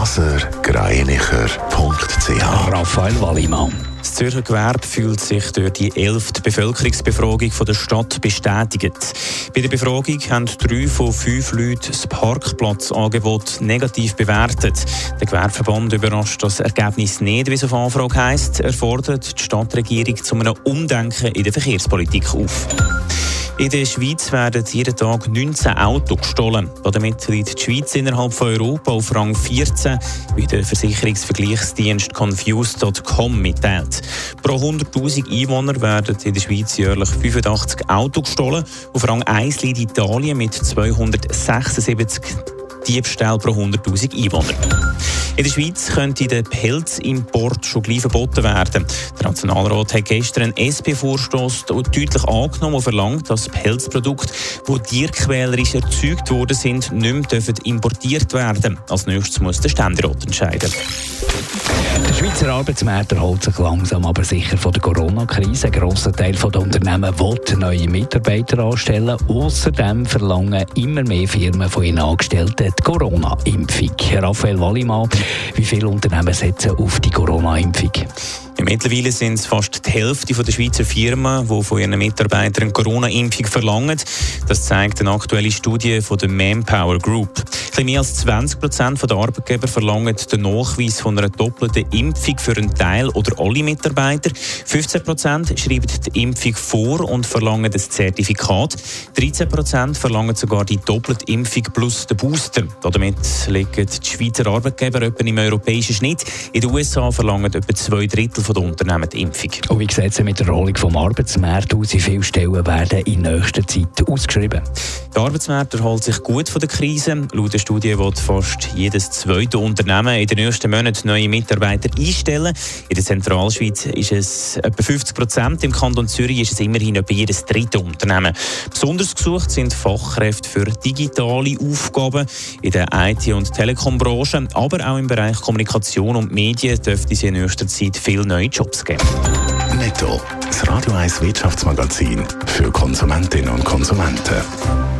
blasergreinicher.ch Raphael Wallimann. Das Zürcher Gewerbe fühlt sich durch die elfte Bevölkerungsbefragung der Stadt bestätigt. Bei der Befragung haben drei von fünf Leuten das Parkplatzangebot negativ bewertet. Der Gewerbeverband überrascht das Ergebnis nicht, wie es auf Anfrage heisst. Er fordert die Stadtregierung zu einem Umdenken in der Verkehrspolitik auf. In der Schweiz werden jeden Tag 19 Autos gestohlen. Damit liegt die Schweiz innerhalb von Europa auf Rang 14, wie der Versicherungsvergleichsdienst Confused.com mitteilt. Pro 100.000 Einwohner werden in der Schweiz jährlich 85 Autos gestohlen. Auf Rang 1 liegt Italien mit 276 Diebstahl pro 100.000 Einwohner. In der Schweiz könnte der Pelzimport schon gleich verboten werden. Der Nationalrat hat gestern einen SP-Vorstoß deutlich angenommen und verlangt, dass Pelzprodukte, die tierquälerisch erzeugt worden sind, nicht mehr importiert werden Als nächstes muss der Ständerat entscheiden. Schweizer Arbeitsmarkt erholt sich langsam aber sicher von der Corona-Krise. Ein grosser Teil der Unternehmen will neue Mitarbeiter anstellen. Außerdem verlangen immer mehr Firmen von ihren Angestellten die Corona-Impfung. Raphael Wallimann, wie viele Unternehmen setzen auf die Corona-Impfung? Mittlerweile sind es fast die Hälfte der Schweizer Firmen, die von ihren Mitarbeitern eine Corona-Impfung verlangen. Das zeigt eine aktuelle Studie von der Manpower Group. Ein mehr als 20 Prozent der Arbeitgeber verlangen den Nachweis von einer doppelten Impfung für einen Teil oder alle Mitarbeiter. 15 Prozent schreiben die Impfung vor und verlangen das Zertifikat. 13 Prozent verlangen sogar die doppelte Impfung plus den Booster. Damit liegen die Schweizer Arbeitgeber etwa im europäischen Schnitt. In den USA verlangen etwa zwei Drittel der Unternehmen die Impfung. Und wie sieht es mit der Erholung vom Arbeitsmarkt aus? Wie viele Stellen werden in nächster Zeit ausgeschrieben? Der Arbeitsmarkt erholt sich gut von der Krise. Laut der Studie wird fast jedes zweite Unternehmen in den nächsten Monaten neue Mitarbeiter einstellen. In der Zentralschweiz ist es etwa 50 Prozent. Im Kanton Zürich ist es immerhin etwa jedes dritte Unternehmen. Besonders gesucht sind Fachkräfte für digitale Aufgaben in der IT- und Telekombranche, aber auch im Bereich Kommunikation und Medien dürfte es in nächster Zeit viel neue Jobs geben. Netto, das Radio 1 Wirtschaftsmagazin für Konsumentinnen und Konsumenten.